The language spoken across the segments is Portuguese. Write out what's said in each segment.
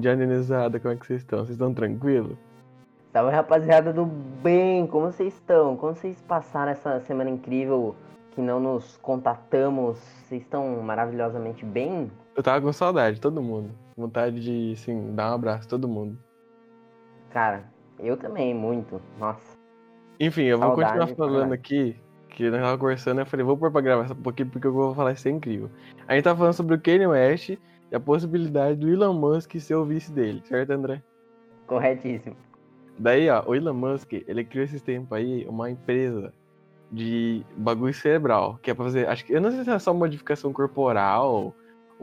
Dia, nenezada. Como é que vocês estão? Vocês estão tranquilos? Salve, rapaziada do bem. Como vocês estão? Como vocês passaram essa semana incrível que não nos contatamos? Vocês estão maravilhosamente bem? Eu tava com saudade, todo mundo. Vontade de, assim, dar um abraço a todo mundo. Cara, eu também, muito. Nossa. Enfim, eu vou Saudade, continuar falando caralho. aqui, que nós tava conversando, eu falei, vou pôr pra gravar essa pouquinho porque eu vou falar isso é incrível. A gente tava falando sobre o Kanye West e a possibilidade do Elon Musk ser o vice dele, certo, André? Corretíssimo. Daí, ó, o Elon Musk, ele criou esses tempos aí uma empresa de bagulho cerebral, que é pra fazer, acho que, eu não sei se é só modificação corporal, ou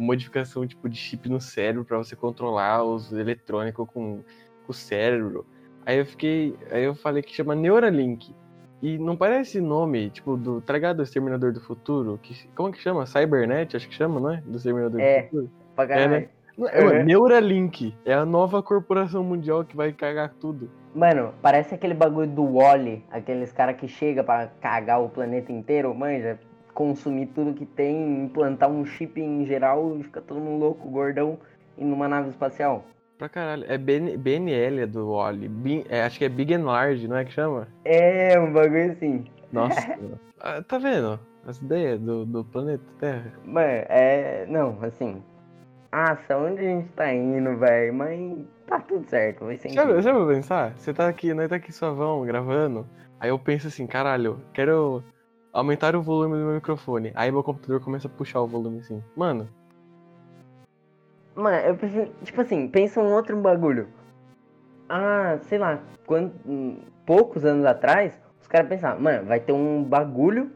modificação, tipo, de chip no cérebro pra você controlar os eletrônicos com, com o cérebro. Aí eu fiquei, aí eu falei que chama Neuralink. E não parece nome, tipo, do, tá ligado? Do Exterminador do Futuro? Que, como que chama? Cybernet, acho que chama, não é? Do Exterminador É. do Futuro. Pra caralho. né? Não, é, mano, Uhum. Neuralink é a nova corporação mundial que vai cagar tudo. Mano, parece aquele bagulho do Wally, aqueles caras que chega pra cagar o planeta inteiro, manja, consumir tudo que tem, implantar um chip em geral e fica todo mundo louco, gordão, e numa nave espacial. Pra caralho. É BN, BNL é do Wally. Bi- é, acho que é Big and Large, não é que chama? É, um bagulho assim. Nossa. Ah, tá vendo? As ideias do, do planeta Terra. Mano, é. Não, assim. Nossa, onde a gente tá indo, velho? Mas tá tudo certo, vai ser Já, incrível. já vou pensar? Você tá aqui, nós tá aqui suavão, gravando. Aí eu penso assim, caralho, quero aumentar o volume do meu microfone. Aí meu computador começa a puxar o volume assim. Mano, Mano, eu prefiro. Tipo assim, pensa um outro bagulho. Ah, sei lá, quando, hum, poucos anos atrás, os caras pensavam, mano, vai ter um bagulho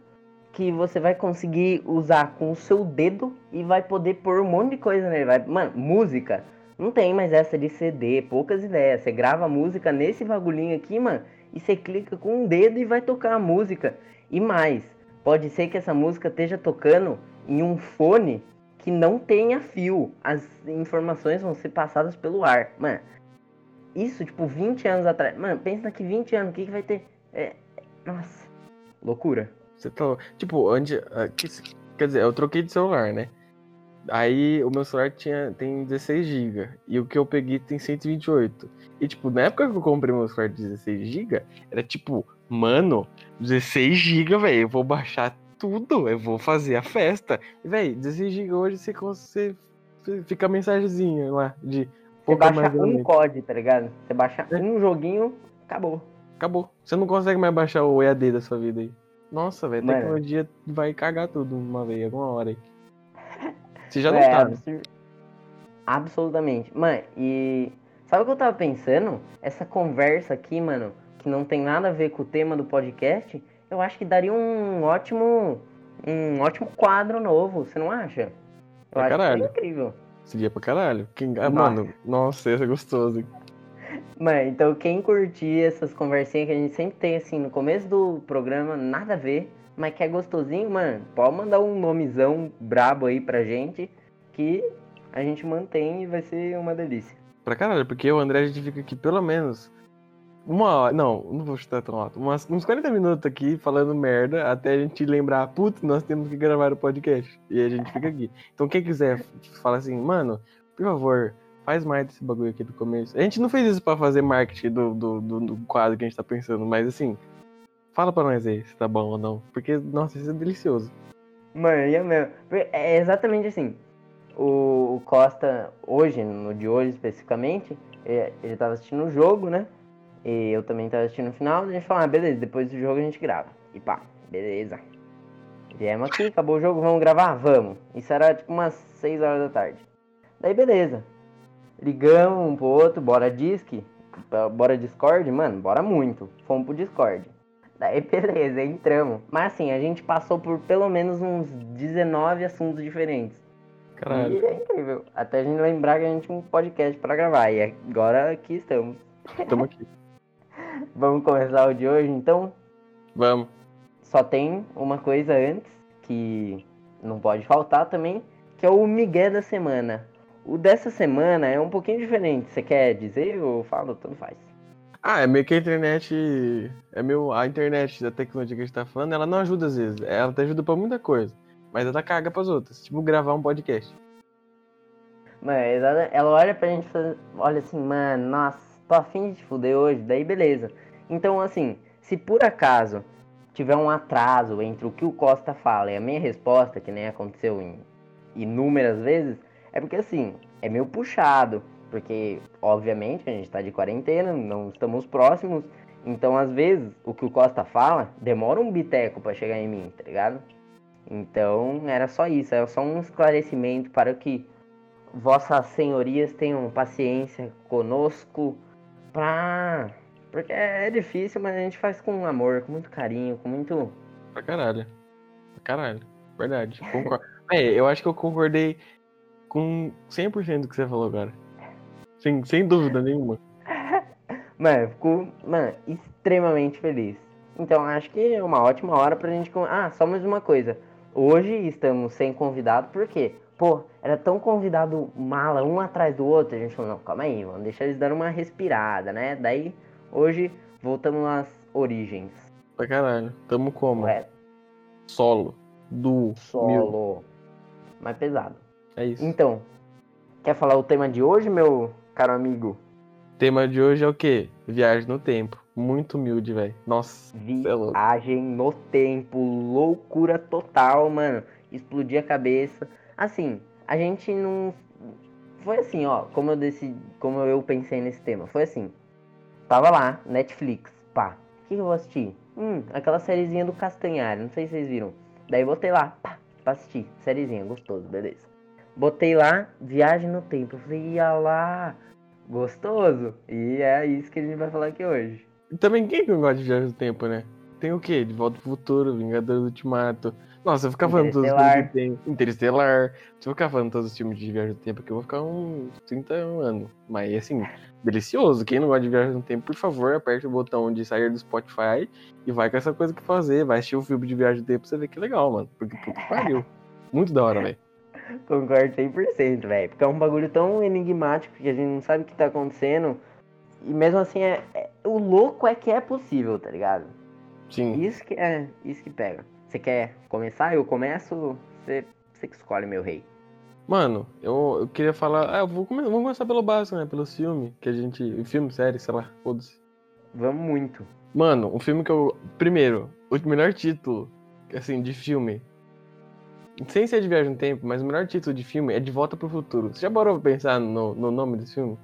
que você vai conseguir usar com o seu dedo e vai poder pôr um monte de coisa nele. Vai, mano, música. Não tem mais essa de CD, poucas ideias. Você grava música nesse bagulhinho aqui, mano, e você clica com um dedo e vai tocar a música. E mais, pode ser que essa música esteja tocando em um fone que não tenha fio. As informações vão ser passadas pelo ar. Mano, isso, tipo, 20 anos atrás. Mano, pensa daqui 20 anos, o que, que vai ter? É, nossa, loucura. Você tá. Tipo, onde. ah, Quer dizer, eu troquei de celular, né? Aí o meu celular tinha, tem 16 GB e o que eu peguei tem 128. E tipo, na época que eu comprei meu celular de 16 GB, era tipo, mano, 16 GB, velho, eu vou baixar tudo, eu vou fazer a festa. E velho, 16 GB hoje você, você fica a mensagenzinha lá de Você baixa um. COD, tá ligado? Você baixa É. um joguinho, acabou. Acabou. Você não consegue mais baixar o EAD da sua vida aí. Nossa, velho, Mano. tecnologia vai cagar tudo uma vez, alguma hora aí. Você já não é, né? absur- Absolutamente. Mano, e sabe o que eu tava pensando? Essa conversa aqui, mano, que não tem nada a ver com o tema do podcast, eu acho que daria um ótimo. Um ótimo quadro novo, você não acha? Eu Pra acho caralho. que é incrível. Seria pra caralho. Quem... Ah, mano, nossa, ia ser gostoso. Mano, então quem curtir essas conversinhas que a gente sempre tem assim no começo do programa, nada a ver, mas que é gostosinho, mano, pode mandar um nomezão brabo aí pra gente que a gente mantém e vai ser uma delícia. Pra caralho, porque o André a gente fica aqui pelo menos uma hora. Não, não vou chutar tão alto. Umas, uns 40 minutos aqui falando merda até a gente lembrar, putz, nós temos que gravar o podcast. E a gente fica aqui. Então quem quiser fala assim, mano, por favor, faz mais desse bagulho aqui do começo. A gente não fez isso pra fazer marketing do, do, do, do quadro que a gente tá pensando, mas assim, fala pra nós aí se tá bom ou não. Porque, nossa, isso é delicioso. Mano, é mesmo. É exatamente assim. O Costa, hoje, no de hoje especificamente, ele tava assistindo o jogo, né? E eu também tava assistindo o final, a gente falou, ah, beleza, depois do jogo a gente grava. E pá, beleza. Viemos aqui, acabou o jogo, vamos gravar? Vamos. Isso era tipo umas 6 horas da tarde. Daí beleza. Ligamos um pro outro, bora Disque, bora Discord, mano, bora muito. Fomos pro Discord. Daí beleza, entramos. Mas assim, a gente passou por pelo menos uns 19 assuntos diferentes. Caralho. E é incrível. Até a gente lembrar que a gente tinha um podcast pra gravar. E agora aqui estamos. Tamo aqui. Vamos começar o de hoje, então. Vamos. Só tem uma coisa antes que não pode faltar também, que é o Miguel da semana. O dessa semana é um pouquinho diferente. Você quer dizer ou eu falo? Tanto faz. Ah, é meio que a internet. É meio. A internet da tecnologia que a gente tá falando, ela não ajuda às vezes. Ela te ajuda pra muita coisa. Mas ela caga pras outras. Tipo, gravar um podcast. Mano, ela ela olha pra gente e fala- olha assim, mano, nossa, tô afim de te fuder hoje, daí beleza. Então, assim, se por acaso tiver um atraso entre o que o Costa fala e a minha resposta, que nem aconteceu em inúmeras vezes, é porque assim, é meio puxado. Porque, obviamente, a gente tá de quarentena, não estamos próximos. Então, às vezes, o que o Costa fala demora um biteco pra chegar em mim, tá ligado? Então, era só isso, era só um esclarecimento para que vossas senhorias tenham paciência conosco pra. Porque é difícil, mas a gente faz com amor, com muito carinho, com muito. Pra caralho. Pra caralho. Verdade. Concordo. é, eu acho que eu concordei com 100% do que você falou agora. Sem, sem dúvida nenhuma. Mano, eu fico, mano, extremamente feliz. Então acho que é uma ótima hora pra gente. Ah, só mais uma coisa. Hoje estamos sem convidado, por quê? Pô, era tão convidado mala, um atrás do outro. A gente falou, não, calma aí, vamos deixar eles dar uma respirada, né? Daí, hoje, voltamos às origens. Pra caralho. Tamo como? Solo. Duo. Mil. solo. Mais pesado. É isso. Então, quer falar o tema de hoje, meu caro amigo? O tema de hoje é o quê? Viagem no tempo. Muito humilde, velho. Nossa. é. Viagem no tempo, loucura total, mano. Explodir a cabeça. Assim, a gente não. Foi assim, ó, como eu decidi, como eu pensei nesse tema. Foi assim. Tava lá, Netflix, pá. O que, que eu vou assistir? Hum, aquela sériezinha do Castanhari, não sei se vocês viram. Daí botei lá, pá, pra assistir. Sériezinha, gostoso, beleza. Botei lá, Viagem no Tempo. Eu falei, ia lá, gostoso. E é isso que a gente vai falar aqui hoje. E também quem que não gosta de viagem no tempo, né? Tem o quê? De Volta pro Futuro, Vingadores do Ultimato. Nossa, eu ficar falando todos os filmes que tem. Interestelar. Se eu ficar falando todos os filmes de viagem no tempo aqui, eu vou ficar uns 30 anos. Mas assim, delicioso. Quem não gosta de viagem no tempo, por favor, aperte o botão de sair do Spotify e vai com essa coisa que fazer. Vai assistir o filme de viagem no tempo pra você ver que legal, mano. Porque puta que pariu. Muito da hora, velho. Concordo 100%, velho. Porque é um bagulho tão enigmático que a gente não sabe o que tá acontecendo. E mesmo assim, é, é- o louco é que é possível, tá ligado? Sim. Isso que é, isso que pega. Você quer começar? Eu começo? Você, você que escolhe, meu rei. Mano, eu, eu queria falar. Ah, eu vou, vamos começar pelo básico, né? Pelo filme que a gente. Filme, série, sei lá, foda-se. Vamos muito. Mano, um filme que eu. Primeiro, o melhor título, assim, de filme. Sem ser de viagem no tempo, mas o melhor título de filme é De Volta pro Futuro. Você já parou pra pensar no, no nome desse filme?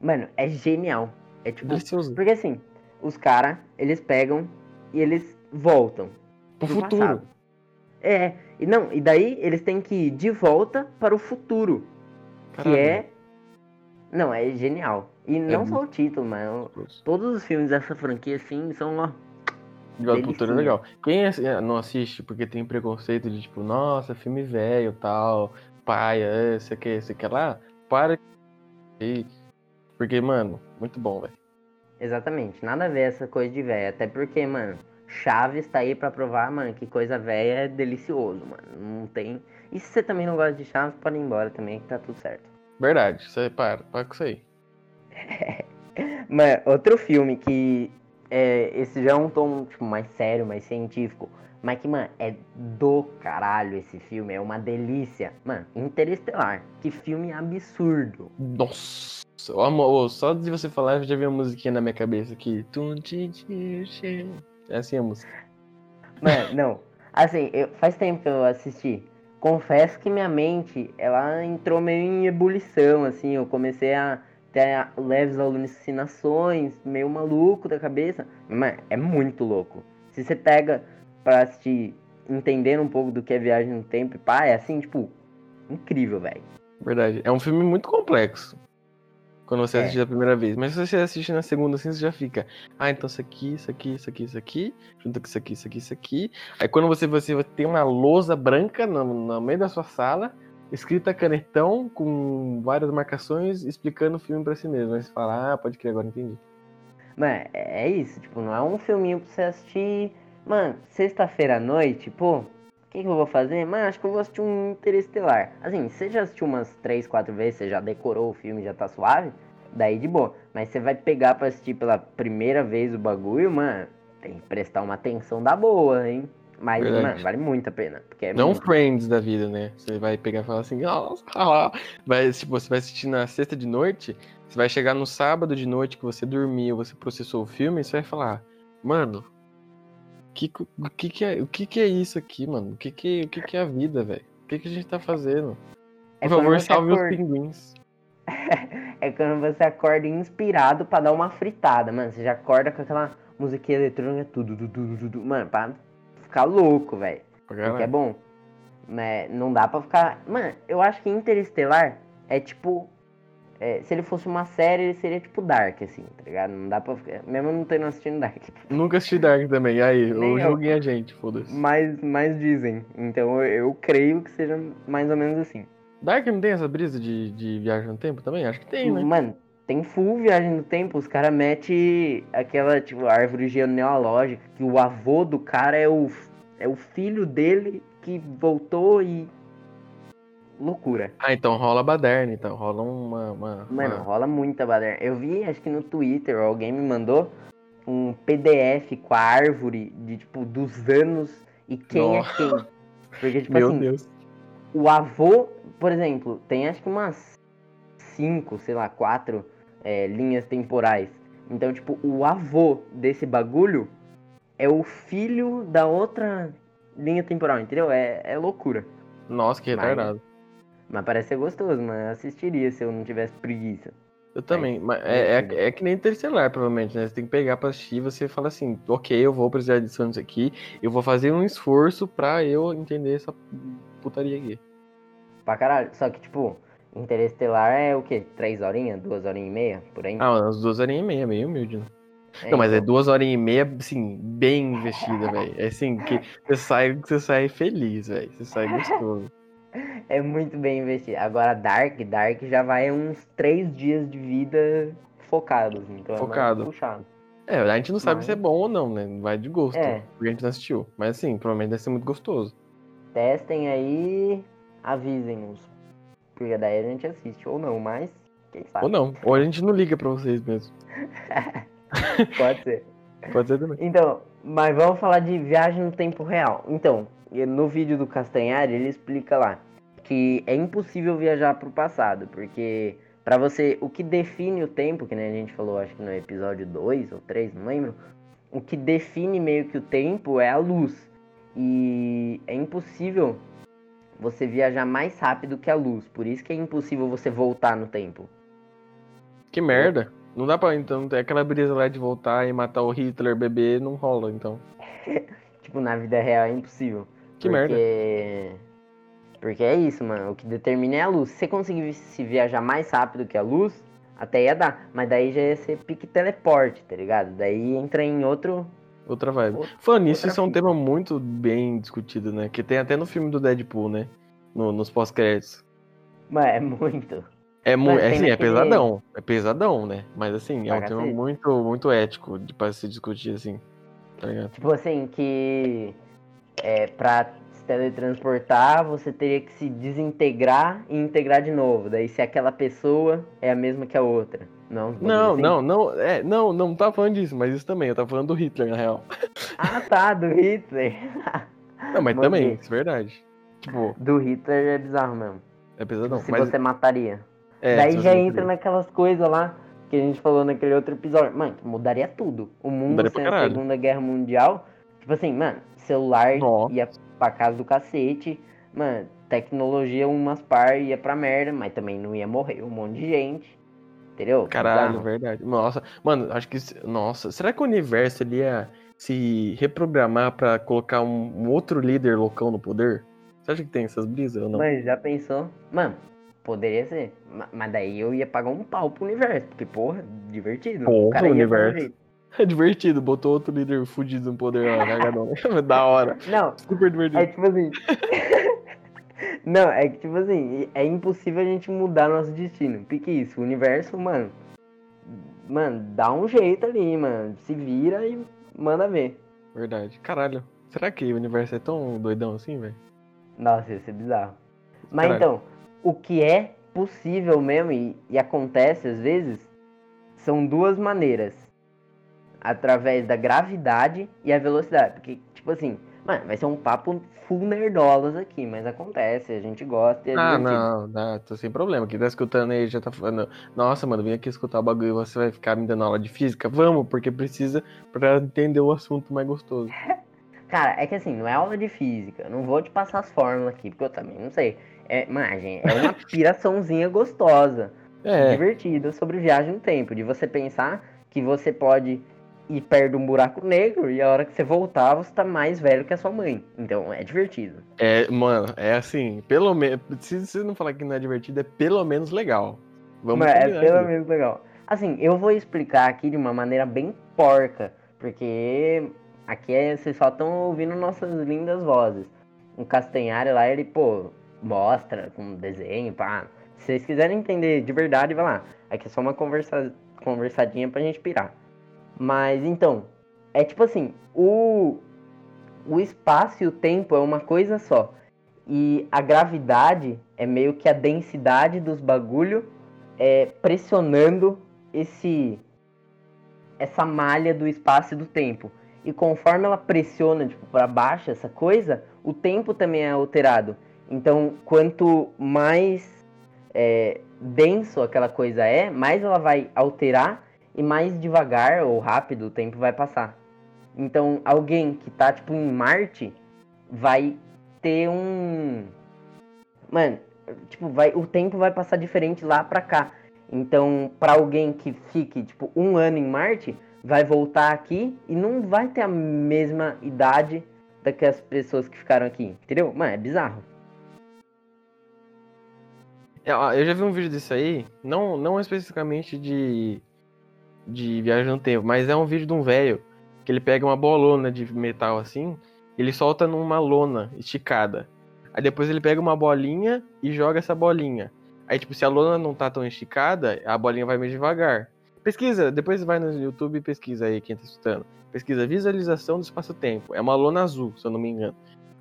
Mano, é genial. É tipo. Delicioso. Porque assim, os caras, eles pegam e eles voltam. Pro pro futuro. passado. É, e não, e daí eles têm que ir de volta para o futuro. Caralho. Que é. Não, é genial. E não muito só o título, mas todos os filmes dessa franquia, assim, são ó. De Volta pro Futuro é legal. Quem eh, não assiste porque tem preconceito de tipo, nossa, filme velho tal, paia, esse aqui, esse aqui lá, para. Porque, mano, muito bom, velho. Exatamente, nada a ver essa coisa de velho. Até porque, mano, Chaves tá aí pra provar, mano, que coisa velha é delicioso, mano. Não tem. E se você também não gosta de Chaves, pode ir embora também, que tá tudo certo. Verdade, aí, para, para com isso aí. Mas outro filme que é, esse já é um tom tipo, mais sério, mais científico. Mas que, mano, é do caralho esse filme. É uma delícia. Mano, Interestelar. Que filme absurdo. Nossa, eu amo, só de você falar, eu já vi a musiquinha na minha cabeça aqui. É assim a música. Mano, não. Assim, eu- faz tempo que eu assisti. Confesso que minha mente, ela entrou meio em ebulição, assim. Eu comecei a ter a- leves alucinações, meio maluco da cabeça. Mas é muito louco. Se você pega pra assistir, entendendo um pouco do que é viagem no tempo e pá, é assim, tipo, incrível, velho. Verdade. É um filme muito complexo. Quando você É. assiste a primeira vez. Mas se você assiste na segunda, assim, você já fica. Ah, então isso aqui, isso aqui, isso aqui, isso aqui. Junto com isso aqui, isso aqui, isso aqui. Aí quando você, você tem uma lousa branca no, no meio da sua sala, escrita canetão, com várias marcações, explicando o filme pra si mesmo. Aí você fala, ah, pode crer, agora entendi. Mano, é é isso, tipo, não é um filminho pra você assistir. Mano, sexta-feira à noite, pô, o que, que eu vou fazer? Mano, acho que eu vou assistir um Interestelar. Assim, você já assistiu umas 3, 4 vezes, você já decorou o filme, já tá suave, daí de boa. Mas você vai pegar pra assistir pela primeira vez o bagulho, mano, tem que prestar uma atenção da boa, hein? Mas, Verdade. mano, vale muito a pena. Porque é Não muito- Friends da vida, né? Você vai pegar e falar assim, nossa, ah, vai, tipo, você vai assistir na sexta de noite, você vai chegar no sábado de noite que você dormiu, você processou o filme, e você vai falar, mano, que, o que que é, o que que é isso aqui, mano? O que que, o que que é a vida, velho? O que que a gente tá fazendo? É Por favor, salve os acorda- pinguins. É quando você acorda inspirado pra dar uma fritada, mano. Você já acorda com aquela musiquinha eletrônica, tudo, tudo, tudo, tudo. Mano, pra ficar louco, velho. Porque é bom. Né? Não dá pra ficar. Mano, eu acho que Interestelar é tipo. é, se ele fosse uma série, ele seria tipo Dark, assim, tá ligado? Não dá pra ficar. Mesmo não tendo assistindo Dark. Nunca assisti Dark também, aí, eu. joguinho a gente, foda-se. Mas, mas dizem. Então eu, eu creio que seja mais ou menos assim. Dark não tem essa brisa de, de viagem no tempo também? Acho que tem, né? Mano, tem full viagem no tempo. Os caras metem aquela, tipo, árvore genealógica que o avô do cara é o, é o filho dele que voltou e. Loucura. Ah, então rola baderna, então rola uma... uma, Mano, uma- rola muita baderna. Eu vi, acho que no Twitter, alguém me mandou um PDF com a árvore de, tipo, dos anos e quem Nossa. é quem. Porque, tipo Meu assim, Deus. o avô, por exemplo, tem acho que umas cinco, sei lá, quatro é, linhas temporais. Então, tipo, o avô desse bagulho é o filho da outra linha temporal, entendeu? É, é loucura. Nossa, que Mas- retardado. Mas parece ser gostoso, mano. Eu assistiria se eu não tivesse preguiça. Eu também, mas é, é, é que nem Interestelar, provavelmente, né? Você tem que pegar pra assistir e você fala assim, ok, eu vou precisar disso antes aqui, eu vou fazer um esforço pra eu entender essa putaria aqui. Pra caralho. Só que, tipo, Interestelar é o quê? Três horinhas? Duas horinhas e meia? Por aí? Ah, umas duas horinhas e meia, meio humilde, né? É, Não, mas é então. duas horinhas e meia, assim, bem investida, velho. É assim, que você sai, você sai feliz, velho. Você sai gostoso. É muito bem investido. Agora, Dark, Dark já vai uns três dias de vida focados. Então Focado. é puxado. É, a gente não sabe Mas- se é bom ou não, né? Vai de gosto. É. Porque a gente não assistiu. Mas assim, provavelmente deve ser muito gostoso. Testem aí, avisem-nos. Porque daí a gente assiste. Ou não, mas quem sabe. Ou não. Ou a gente não liga pra vocês mesmo. Pode ser. Pode ser também. Então, mas vamos falar de viagem no tempo real. Então, no vídeo do Castanhari, ele explica lá que é impossível viajar pro passado, porque pra você, o que define o tempo, que né, a gente falou, acho que no episódio 2 ou 3, não lembro, o que define meio que o tempo é a luz. E é impossível você viajar mais rápido que a luz, por isso que é impossível você voltar no tempo. Que merda. Não dá pra, então, ter aquela brisa lá de voltar e matar o Hitler bebê, não rola, então. Tipo, na vida real é impossível. Que porque... merda. Porque é isso, mano. O que determina é a luz. Se você conseguisse viajar mais rápido que a luz, até ia dar. Mas daí já ia ser pique teleporte, tá ligado? Daí entra em outro. Outra vibe. Outra- Falando nisso, outra isso é um tema muito bem discutido, né? Que tem até no filme do Deadpool, né? No- nos pós-créditos. Mano, é muito. É, mu é, assim, é pesadão. É pesadão, né? Mas assim, é um tema muito, muito ético de, pra se discutir, assim. Tá ligado? Tipo assim, que é, pra se teletransportar, você teria que se desintegrar e integrar de novo. Daí se aquela pessoa é a mesma que a outra. Não, Não, assim? não, não, é, não, não tá falando disso, mas isso também, eu tava falando do Hitler, na real. Ah, tá, do Hitler. Não, mas Manguei. também, isso é verdade. Tipo, Do Hitler é bizarro mesmo. é pesadão. se mas, você mataria. É, Daí já entra naquelas coisas lá que a gente falou naquele outro episódio. Mano, mudaria tudo. O mundo Mudaria sem a. Segunda Guerra Mundial. Tipo assim, mano, celular Nossa. ia pra casa do cacete. Mano, tecnologia umas par ia pra merda, mas também não ia morrer um monte de gente. Entendeu? Caralho, verdade. Nossa, mano, acho que. Nossa, será que o universo ele ia se reprogramar pra colocar um, um outro líder loucão no poder? Você acha que tem essas brisas ou não? Mas já pensou? Mano, poderia ser. Ma- Mas daí eu ia pagar um pau pro universo. Porque, porra, divertido. Porra, o universo. É divertido, botou outro líder fudido no poder lá, cagadão. da hora. Não, Super divertido. É tipo assim. Não, é que tipo assim, é impossível a gente mudar nosso destino. Porque isso, o universo, mano. Mano, dá um jeito ali, mano. Se vira e manda ver. Verdade. Caralho. Será que o universo é tão doidão assim, velho? Nossa, isso é bizarro. Mas Caralho. então, o que é possível mesmo e, e acontece às vezes são duas maneiras. Através da gravidade e a velocidade. Porque, tipo assim, Mano, vai ser um papo full nerdolas aqui, mas acontece, a gente gosta e é Ah, não, não, tô sem problema. Quem tá escutando aí já tá falando, nossa, mano, vem aqui escutar o bagulho e você vai ficar me dando aula de física? Vamos, porque precisa pra entender o assunto mais gostoso. Cara, é que assim, não é aula de física. Não vou te passar as fórmulas aqui, porque eu também não sei. É, gente, é uma piraçãozinha gostosa, É, divertida sobre viagem no tempo. De você pensar que você pode ir perto de um buraco negro e a hora que você voltar, você tá mais velho que a sua mãe. Então, é divertido. é, mano, é assim, pelo menos, se você não falar que não é divertido, é pelo menos legal. Vamos Mas é pelo aqui. menos legal. Assim, eu vou explicar aqui de uma maneira bem porca, porque aqui é, vocês só estão ouvindo nossas lindas vozes. O Castanhari lá, ele, pô, mostra com desenho, pá. Se vocês quiserem entender de verdade, vai lá. Aqui é só uma conversa, conversadinha pra gente pirar. Mas então, é tipo assim, o, o espaço e o tempo é uma coisa só. E a gravidade é meio que a densidade dos bagulho é, pressionando esse essa malha do espaço e do tempo. E conforme ela pressiona tipo, para baixo essa coisa, o tempo também é alterado. Então, quanto mais é, denso aquela coisa é, mais ela vai alterar e mais devagar ou rápido o tempo vai passar. Então, alguém que tá tipo em Marte vai ter um Mano, tipo, vai o tempo vai passar diferente lá pra cá. Então, pra alguém que fique tipo um ano em Marte, vai voltar aqui e não vai ter a mesma idade da que as pessoas que ficaram aqui, entendeu? Mano, é bizarro. É, Eu já vi um vídeo disso aí, não, não especificamente de, de viagem no tempo, mas é um vídeo de um velho que ele pega uma bolona de metal assim, ele solta numa lona esticada. Aí depois ele pega uma bolinha e joga essa bolinha. Aí, tipo, se a lona não tá tão esticada, a bolinha vai meio devagar. Pesquisa, depois vai no YouTube e pesquisa aí quem tá escutando. Pesquisa visualização do espaço-tempo. É uma lona azul, se eu não me engano.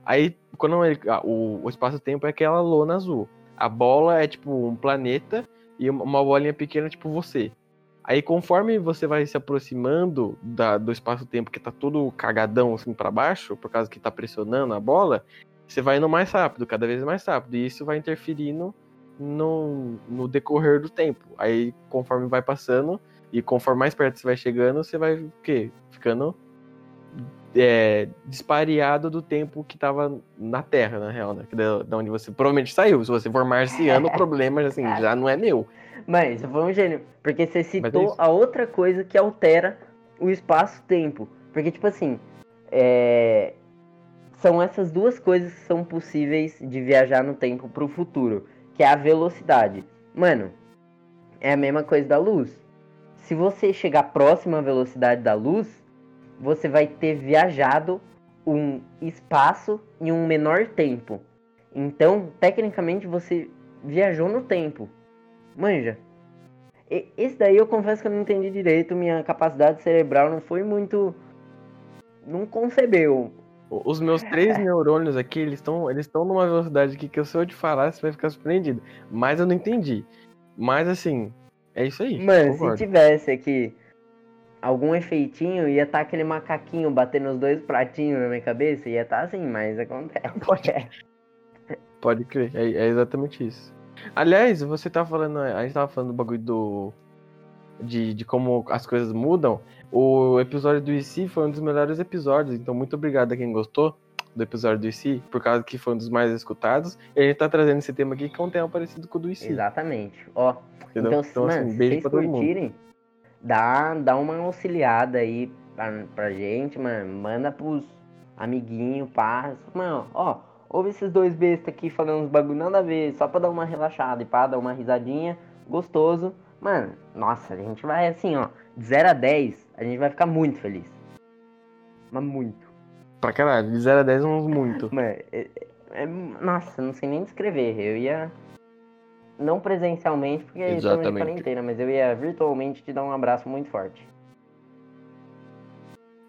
Aí, quando ele, ah, o, o espaço-tempo é aquela lona azul. A bola é tipo um planeta e uma- bolinha pequena, tipo você. Aí, conforme você vai se aproximando da- do espaço-tempo que tá todo cagadão assim para baixo, por causa que tá pressionando a bola, você vai indo mais rápido, cada vez mais rápido. E isso vai interferindo no, no decorrer do tempo. Aí, conforme vai passando e conforme mais perto você vai chegando, você vai o quê? Ficando é, dispareado do tempo que tava na Terra, na real, né? Da, da onde você provavelmente saiu. Se você for marciano, o problema assim, já não é meu. Mas foi um gênio, porque você é citou isso. a outra coisa que altera o espaço-tempo. Porque, tipo assim, é, são essas duas coisas que são possíveis de viajar no tempo pro futuro, que é a velocidade. Mano, é a mesma coisa da luz. Se você chegar próximo à velocidade da luz, você vai ter viajado um espaço em um menor tempo. Então, tecnicamente, você viajou no tempo. Manja. E- Esse daí eu confesso que eu não entendi direito. Minha capacidade cerebral não foi muito. Não concebeu. Os meus três neurônios aqui, eles estão eles estão numa velocidade aqui que se eu te falar, você vai ficar surpreendido. Mas eu não entendi. Mas assim, é isso aí. Mano, concordo. se tivesse aqui algum efeitinho, ia estar aquele macaquinho batendo os dois pratinhos na minha cabeça. Ia estar assim, mas acontece. Pode. Pode crer, é, é exatamente isso. Aliás, você tava falando, a gente tava falando do bagulho do. De, de como as coisas mudam. O episódio do IC foi um dos melhores episódios, então muito obrigado a quem gostou do episódio do IC, por causa que foi um dos mais escutados. E a gente tá trazendo esse tema aqui que é um tema parecido com o do IC. Exatamente. Ó, Entendeu? Então, Então, mano, assim, se beijo vocês pra todo mundo. Dá, dá uma auxiliada aí pra, pra gente, mano. Manda pros amiguinhos, pá. Mano, ó, ouve esses dois bestas aqui falando uns bagulho nada a ver, só pra dar uma relaxada e pá, dar uma risadinha, gostoso. Mano, nossa, a gente vai assim, ó, de 0 a 10, a gente vai ficar muito feliz. Mas muito. Pra caralho, de 0 a 10 uns muito. Mano, é- é- é- nossa, não sei nem descrever. Eu ia. Não presencialmente, porque estamos de quarentena, mas eu ia virtualmente te dar um abraço muito forte.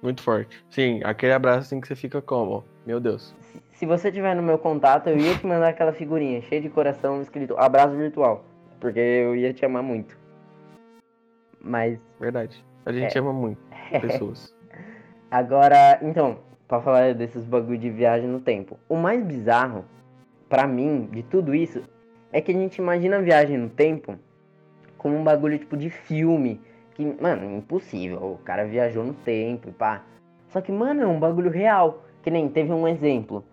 Muito forte. Sim, aquele abraço assim que você fica como? Meu Deus. Se, se você tiver no meu contato, eu ia te mandar aquela figurinha cheia de coração escrito abraço virtual. Porque eu ia te amar muito. Mas Verdade. A gente É. ama muito pessoas. agora, então, pra falar desses bagulho de viagem no tempo. O mais bizarro, pra mim, de tudo isso, é que a gente imagina a viagem no tempo como um bagulho tipo de filme. Que, mano, impossível. O cara viajou no tempo e pá. Só que, mano, é um bagulho real. Que nem teve um exemplo.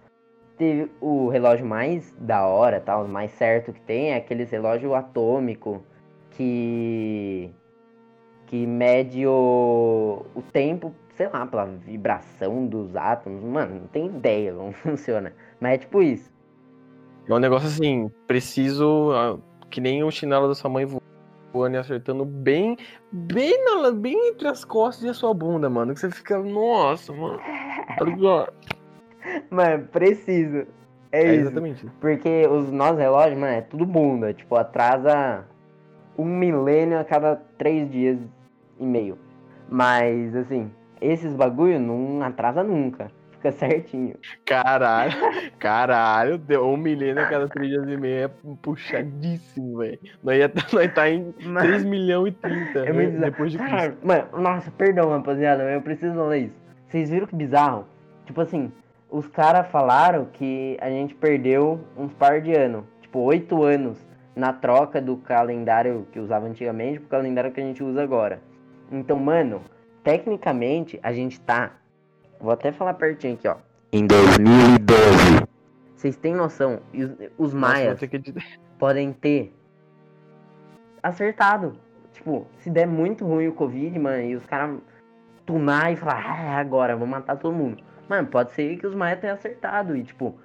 Teve o relógio mais da hora, tal, mais certo que tem, é aqueles relógio atômico que que mede o, o tempo, sei lá, pela vibração dos átomos. Mano, não tem ideia como funciona. Mas é tipo isso. É um negócio assim, preciso. ah, Que nem o chinelo da sua mãe voando e acertando bem, bem, na, bem entre as costas e a sua bunda, mano. Que você fica, nossa, mano. Tá ligado? Mano, preciso. É, É isso. exatamente. Porque os nossos relógios, mano, é tudo bunda. Tipo, atrasa um milênio a cada três dias e meio. Mas, assim, esses bagulho não atrasa nunca. Fica certinho. Caralho, caralho, deu um milhão a cada três dias e meio. É puxadíssimo, velho. Nós ia nós tá em 3 milhões e 30 É bizarro. depois de Cristo. Mano, nossa, perdão, rapaziada, mas eu preciso falar isso. Vocês viram que bizarro? Tipo assim, os caras falaram que a gente perdeu uns par de anos. Tipo, oito anos na troca do calendário que usava antigamente pro calendário que a gente usa agora. Então, mano, tecnicamente a gente tá. Vou até falar pertinho aqui, ó. Em 2012. Vocês têm noção? Os, os Nossa, maias editar. podem ter acertado. Tipo, se der muito ruim o Covid, mano, e os caras tunar e falar, ah, é agora, vou matar todo mundo. Mano, pode ser que os Maia tenham acertado. E, tipo,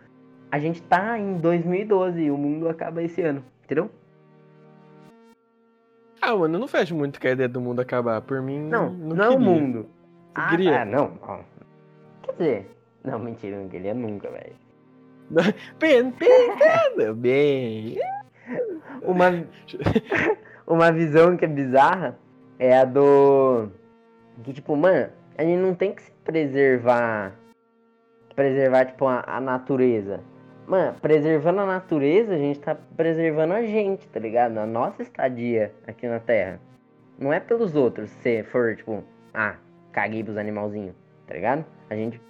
a gente tá em 2012 e o mundo acaba esse ano, entendeu? Ah, mano, eu não fecho muito com a ideia do mundo acabar. Por mim, Não, não, não, é o mundo. Ah, tá, não, ó. Quer dizer, não, mentira, não queria nunca, velho. Pen- Pensando bem. Uma, uma visão que é bizarra é a do. Que, tipo, mano, a gente não tem que se preservar. Preservar, tipo, a, a natureza. Mano, preservando a natureza, a gente tá preservando a gente, tá ligado? A nossa estadia aqui na Terra. Não é pelos outros, se for, tipo, ah, caguei pros animalzinhos, tá ligado? A gente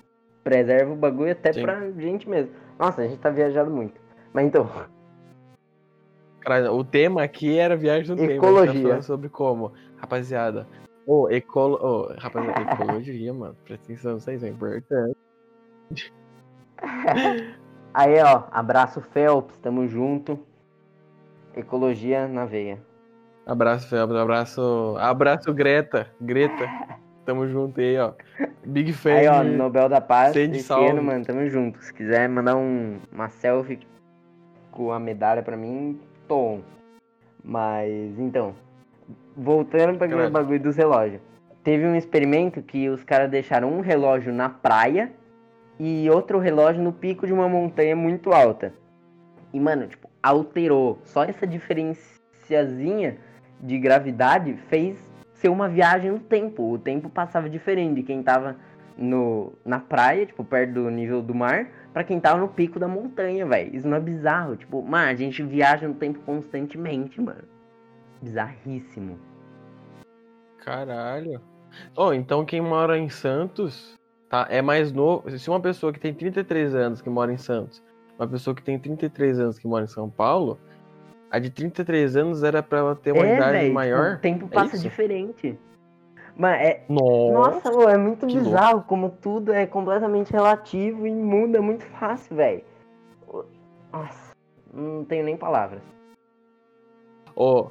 preserva o bagulho até Sim. pra gente mesmo. Nossa, a gente tá viajando muito. Mas então, Cara, o tema aqui era viagem no tempo. A gente Ecologia. tá sobre como. Rapaziada. Ô, ecolo... ô, rapaziada, ecologia, mano. Presta atenção, aí é importante. Aí, ó, abraço Phelps, tamo junto. Ecologia na veia. Abraço, Felps, abraço. Abraço, Greta. Greta. Tamo junto aí, ó. Big fan. Aí, ó, Nobel da Paz, esse salve. ano, mano, tamo junto. Se quiser mandar um, uma selfie com a medalha pra mim, tô on. Mas, então, voltando pra aquele bagulho dos relógios. Teve um experimento que os caras deixaram um relógio na praia e outro relógio no pico de uma montanha muito alta. E, mano, tipo, alterou. Só essa diferenciazinha de gravidade fez ser uma viagem no tempo. O tempo passava diferente de quem tava no, na praia, tipo, perto do nível do mar, pra quem tava no pico da montanha, velho. Isso não é bizarro. Tipo, mano, a gente viaja no tempo constantemente, mano. Bizarríssimo. Caralho. Ó, então quem mora em Santos tá, é mais novo. Se uma pessoa que tem 33 anos que mora em Santos, uma pessoa que tem 33 anos que mora em São Paulo, a de 33 anos era pra ela ter uma é, idade velho. tipo, maior. o tempo É passa diferente. Mano, é, Nossa. Nossa, pô, é muito bizarro como tudo é completamente relativo e muda muito fácil, velho. Nossa, não tenho nem palavras. Ó,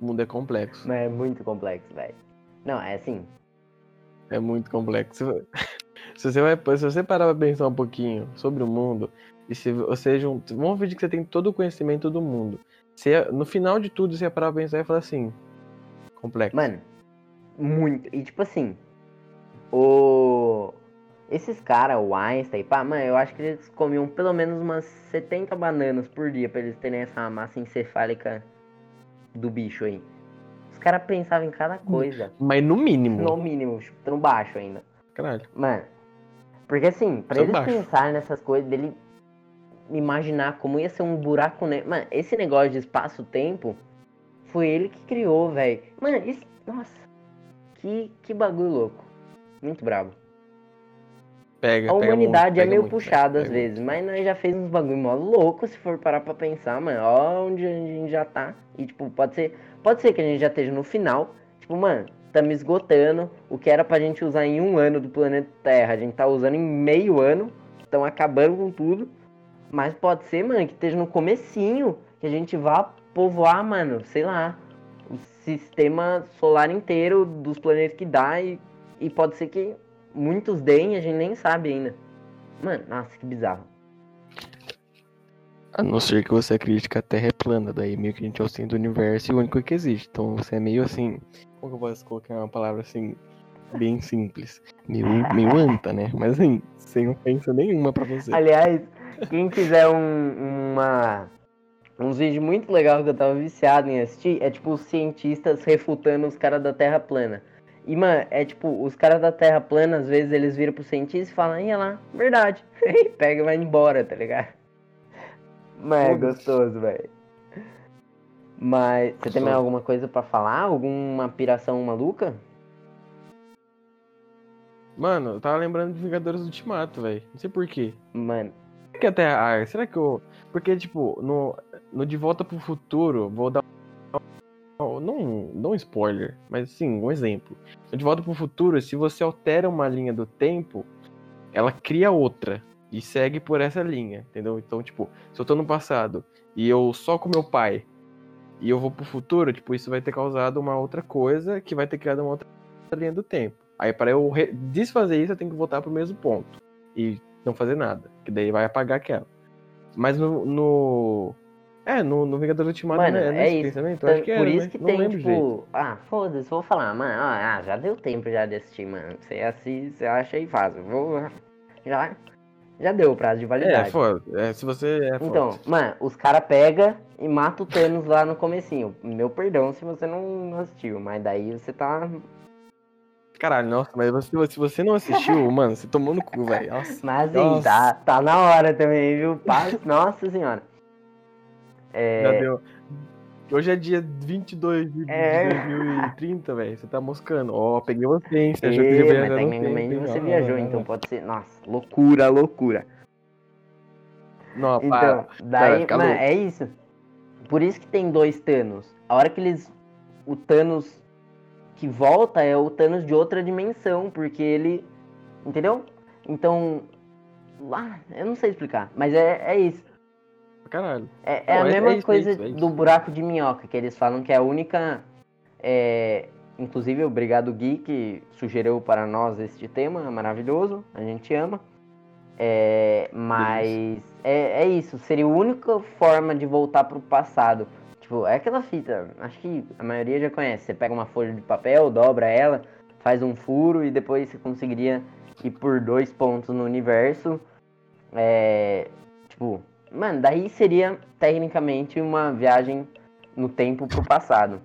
o mundo é complexo. Mas é muito complexo, velho. Não, é assim. É muito complexo. Se você, vai, se você parar pra pensar um pouquinho sobre o mundo, e se você junta. Vamos ver que você tem todo o conhecimento do mundo. Você, no final de tudo, você ia parar pra pensar e falar assim. Complexo. Mano, muito. E tipo assim, o. Esses caras, o Einstein, pá, mano, eu acho que eles comiam pelo menos umas 70 bananas por dia pra eles terem essa massa encefálica do bicho aí. Os caras pensavam em cada coisa. Mas no mínimo. No mínimo, chutando baixo ainda. Caralho. Mano, porque assim, pra eles baixo. pensarem nessas coisas, dele imaginar como ia ser um buraco negro. Mano, esse negócio de espaço-tempo foi ele que criou, velho. Mano, isso. Nossa. Que, que bagulho louco. Muito brabo. Pega, A pega humanidade muito, é pega meio muito, puxada pega às muito. vezes, mas nós já fez uns bagulho mó louco se for parar pra pensar, mano. Ó, onde a gente já tá. E, tipo, pode ser, pode ser que a gente já esteja no final. Tipo, mano, estamos esgotando o que era pra gente usar em um ano do planeta Terra. A gente tá usando em meio ano. Estão acabando com tudo. Mas pode ser, mano, que esteja no comecinho. Que a gente vá povoar, mano, sei lá, o sistema solar inteiro dos planetas que dá. E, e pode ser que muitos deem, a gente nem sabe ainda. Mano, nossa, que bizarro. A não ser que você acredite que a Terra é plana, daí meio que a gente é o centro do universo e o único que existe. Então você é meio assim. Como que eu posso colocar uma palavra assim, bem simples? Meio, meio anta, né? Mas assim, sem ofensa nenhuma pra você. Aliás, quem quiser um, uma. Uns vídeos muito legais que eu tava viciado em assistir, é tipo os cientistas refutando os caras da Terra plana. E, mano, é tipo, os caras da Terra plana, às vezes eles viram pro cientista e falam, ia lá, verdade. E pega e vai embora, tá ligado? Mas é gostoso, velho. Mas você tem mais alguma coisa pra falar? Alguma piração maluca? Mano, eu tava lembrando de Vingadores do Ultimato, velho. Não sei porquê. Mano, que a Terra. Será que eu. Porque, tipo, no, no De Volta pro Futuro, vou dar. Não, não um spoiler, mas sim, um exemplo. No De Volta pro Futuro, se você altera uma linha do tempo, ela cria outra. E segue por essa linha, entendeu? Então, tipo, se eu tô no passado e eu só com meu pai e eu vou pro futuro, tipo, isso vai ter causado uma outra coisa que vai ter criado uma outra linha do tempo. Aí, para eu desfazer isso, eu tenho que voltar pro mesmo ponto. E não fazer nada. Que daí vai apagar aquela. Mas no. no... É, no, no Vingadores Ultimato Mano, né? é isso. pensamento? Então, acho que por era, isso né? que Não tem, tipo, direito. ah, foda-se, vou falar, mano, ah, ah, já deu tempo já de assistir, mano. Você assiste, você acha aí fácil. Vou. Já, já deu o prazo de É, validade. foda. É, se você. É, foda. então, mano, os caras pegam e matam o Thanos lá no comecinho. Meu perdão se você não assistiu, mas daí você tá. Caralho, nossa, mas você, se você não assistiu, mano, você tomou no cu, velho. Mas Nossa. tá, tá na hora também, viu? Nossa senhora. Já É, deu. Hoje é dia 22 de, É. 2030, velho. Você tá moscando. Ó, peguei você, hein? Você achou que é, mas viajar no tecnicamente você viajou, então pode ser. Nossa, loucura, loucura. Não, Então, para. daí, ficar mano, é isso. Por isso que tem dois Thanos. A hora que eles. O Thanos que volta é o Thanos de outra dimensão, porque ele. Entendeu? Então. Lá, eu não sei explicar, mas é, é isso. Caralho. É, é a é- mesma é isso, é coisa isso, é isso. do buraco de minhoca, que eles falam que é a única. é, inclusive, obrigado Gui, que sugeriu para nós este tema maravilhoso, a gente ama. É, mas é, é isso, seria a única forma de voltar pro passado. Tipo, é aquela fita, acho que a maioria já conhece. Você pega uma folha de papel, dobra ela, faz um furo e depois você conseguiria ir por dois pontos no universo. É, tipo, mano, daí seria tecnicamente uma viagem no tempo pro passado.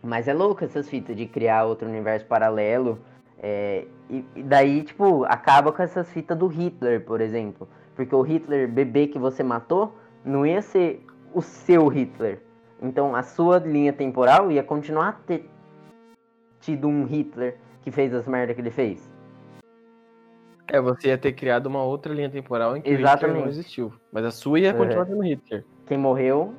Mas é louco essas fitas de criar outro universo paralelo. é, e, e daí, tipo, acaba com essas fitas do Hitler, por exemplo. Porque o Hitler bebê que você matou não ia ser o seu Hitler. Então a sua linha temporal ia continuar a ter tido um Hitler que fez as merdas que ele fez. É, você ia ter criado uma outra linha temporal em que o Hitler Exatamente. não existiu. Mas a sua ia Uhum. continuar sendo Hitler. Quem morreu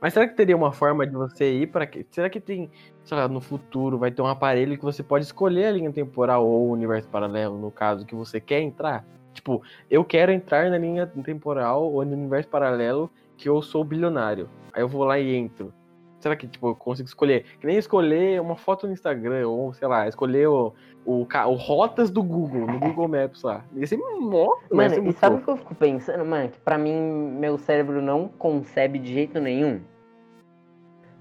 Mas será que teria uma forma de você ir para que Será que tem, sei lá, no futuro vai ter um aparelho que você pode escolher a linha temporal ou o universo paralelo, no caso, que você quer entrar? Tipo, eu quero entrar na linha temporal ou no universo paralelo que eu sou bilionário. Aí eu vou lá e entro. Será que, tipo, eu consigo escolher? Que nem escolher uma foto no Instagram, ou, sei lá, escolher o, o, o rotas do Google, no Google Maps lá. Ia ser mó, Mano, e sabe o que eu fico pensando, mano? Que pra mim, meu cérebro não concebe de jeito nenhum.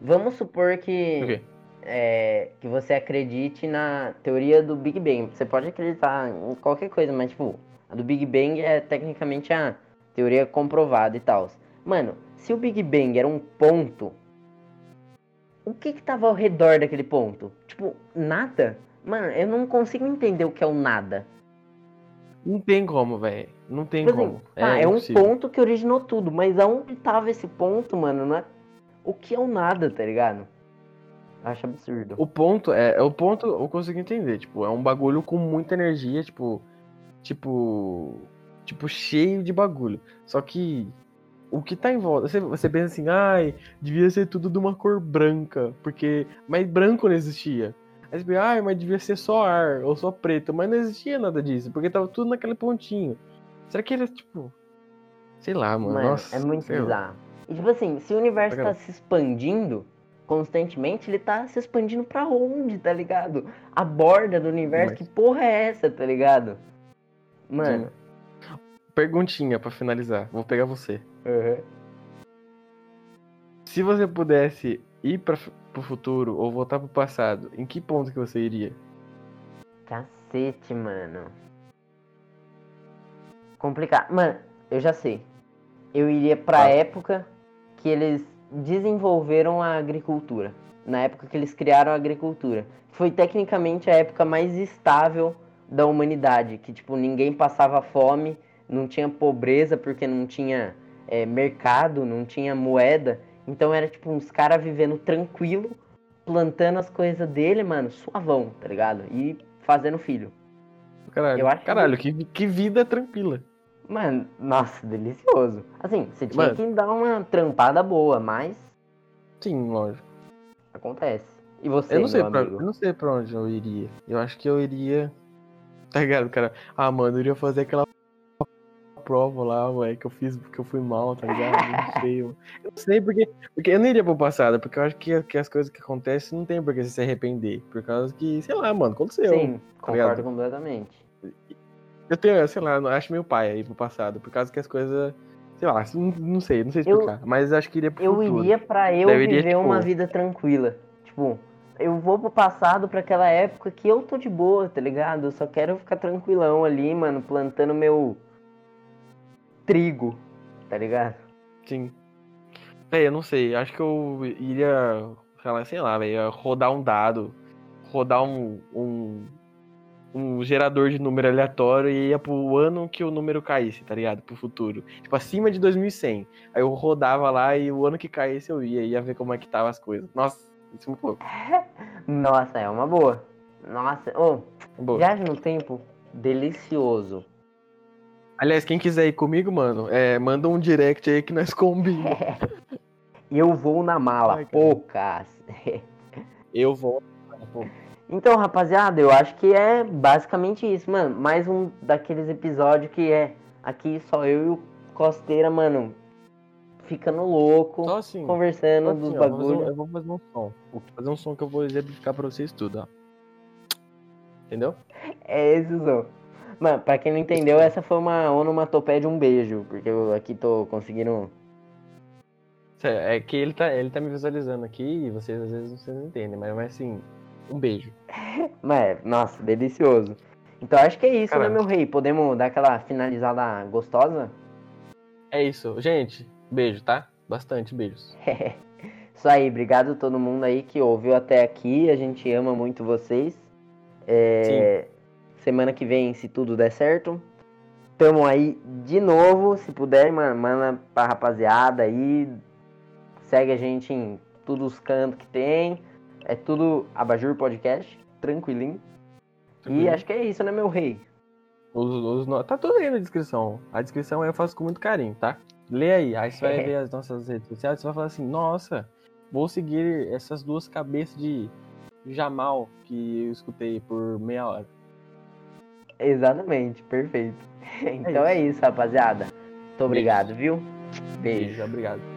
Vamos supor que, é, que você acredite na teoria do Big Bang. Você pode acreditar em qualquer coisa, mas, tipo, a do Big Bang é tecnicamente a teoria comprovada e tal. Mano, se o Big Bang era um ponto, o que que tava ao redor daquele ponto? Tipo, nada? Mano, eu não consigo entender o que é o nada. Não tem como, velho. Não tem Tipo assim, como. tá, é, um impossível. ponto que originou tudo, mas aonde tava esse ponto, mano? Não é... O que é o nada, tá ligado? Acho absurdo. O ponto é, é o ponto eu consigo entender, tipo, é um bagulho com muita energia, tipo, tipo. Tipo, cheio de bagulho. Só que o que tá em volta. Você, você pensa assim, ai, devia ser tudo de uma cor branca. Porque. Mas branco não existia. Aí você pensa, ai, mas devia ser só ar ou só preto. Mas não existia nada disso, porque tava tudo naquele pontinho. Será que era tipo. Sei lá, mano. Mano, Nossa, é muito sei lá. bizarro. E tipo assim, se o universo tá caralho. se expandindo constantemente, ele tá se expandindo pra onde, tá ligado? A borda do universo, Mas- que porra é essa, tá ligado? Mano. Sim. Perguntinha pra finalizar. Vou pegar você. aham. Se você pudesse ir para pro futuro ou voltar pro passado, em que ponto que você iria? Cacete, mano. Complicado. Mano, eu já sei. Eu iria pra Tá. época que eles desenvolveram a agricultura. Na época que eles criaram a agricultura. Foi tecnicamente a época mais estável da humanidade. Que, tipo, ninguém passava fome, não tinha pobreza porque não tinha é, mercado, não tinha moeda. Então era, tipo, uns caras vivendo tranquilo, plantando as coisas dele, mano, suavão, tá ligado? E fazendo filho. Caralho, Eu acho que- caralho que, que vida tranquila. Mano, nossa, delicioso. Assim, você tinha Mano. que dar uma trampada boa, mas Sim, lógico. acontece. E você, Eu não, sei pra, eu não sei pra onde eu iria. Eu acho que eu iria. Tá ligado, cara? Ah, mano, eu iria fazer aquela prova lá, ué, que eu fiz porque eu fui mal, tá ligado? Não sei. Eu eu não sei porque. Porque eu não iria pro passado, porque eu acho que, que as coisas que acontecem não tem por que se arrepender. Por causa que, sei lá, mano, aconteceu. Sim, concordo ligado? completamente. Eu tenho, sei lá, eu acho meu pai aí pro passado, por causa que as coisas. Sei lá, não, não sei, não sei Eu- explicar. mas acho que iria pro Eu futuro. iria pra eu Daí eu iria, viver tipo- uma vida tranquila. Tipo, eu vou pro passado pra aquela época que eu tô de boa, tá ligado? Eu só quero ficar tranquilão ali, mano, plantando meu trigo, tá ligado? Sim. Véi, eu não sei. Acho que eu iria, sei lá, sei lá, velho, rodar um dado, rodar um, um, um gerador de número aleatório e ia pro ano que o número caísse, tá ligado? Pro futuro. Tipo, acima de 2100. Aí eu rodava lá e o ano que caísse eu ia, ia ver como é que tava as coisas. Nossa, isso é um pouco. Nossa, é uma boa. Nossa, ô, Boa. viagem no tempo, delicioso. Aliás, quem quiser ir comigo, mano, é, manda um direct aí que nós combinamos. Eu vou na mala, Ai, poucas. Eu vou. Pô, Então, rapaziada, eu acho que é basicamente isso, mano. Mais um daqueles episódios que é aqui só eu e o Costeira, mano, ficando louco, Só assim. conversando Assim, dos bagulhos. eu vou fazer um som. Vou fazer um som que eu vou exemplificar pra vocês tudo, ó. Entendeu? É esse o som. Mano, pra quem não entendeu, essa foi uma onomatopeia de um beijo, porque eu aqui tô conseguindo. É é que ele tá, ele tá me visualizando aqui e vocês às vezes vocês não entendem, mas, mas assim, um beijo. Mas, nossa, delicioso. Então acho que é isso, Caralho. né, meu rei? Podemos dar aquela finalizada gostosa? É isso. Gente, beijo, tá? Bastante beijos. Isso aí, obrigado a todo mundo aí que ouviu até aqui. A gente ama muito vocês. É, Semana que vem, se tudo der certo. Tamo aí de novo. Se puder, mano, manda pra rapaziada aí. Segue a gente em todos os cantos que tem. É tudo Abajur Podcast. Tranquilinho. E acho que é isso, né, meu rei? Os, os Tá tudo aí na descrição. A descrição eu faço com muito carinho, tá? Lê aí, aí você vai ver as nossas redes sociais, você vai falar assim, nossa, vou seguir essas duas cabeças de Jamal que eu escutei por meia hora. Exatamente, perfeito. Então é isso, rapaziada. Muito obrigado, viu? Beijo. Beijo, obrigado.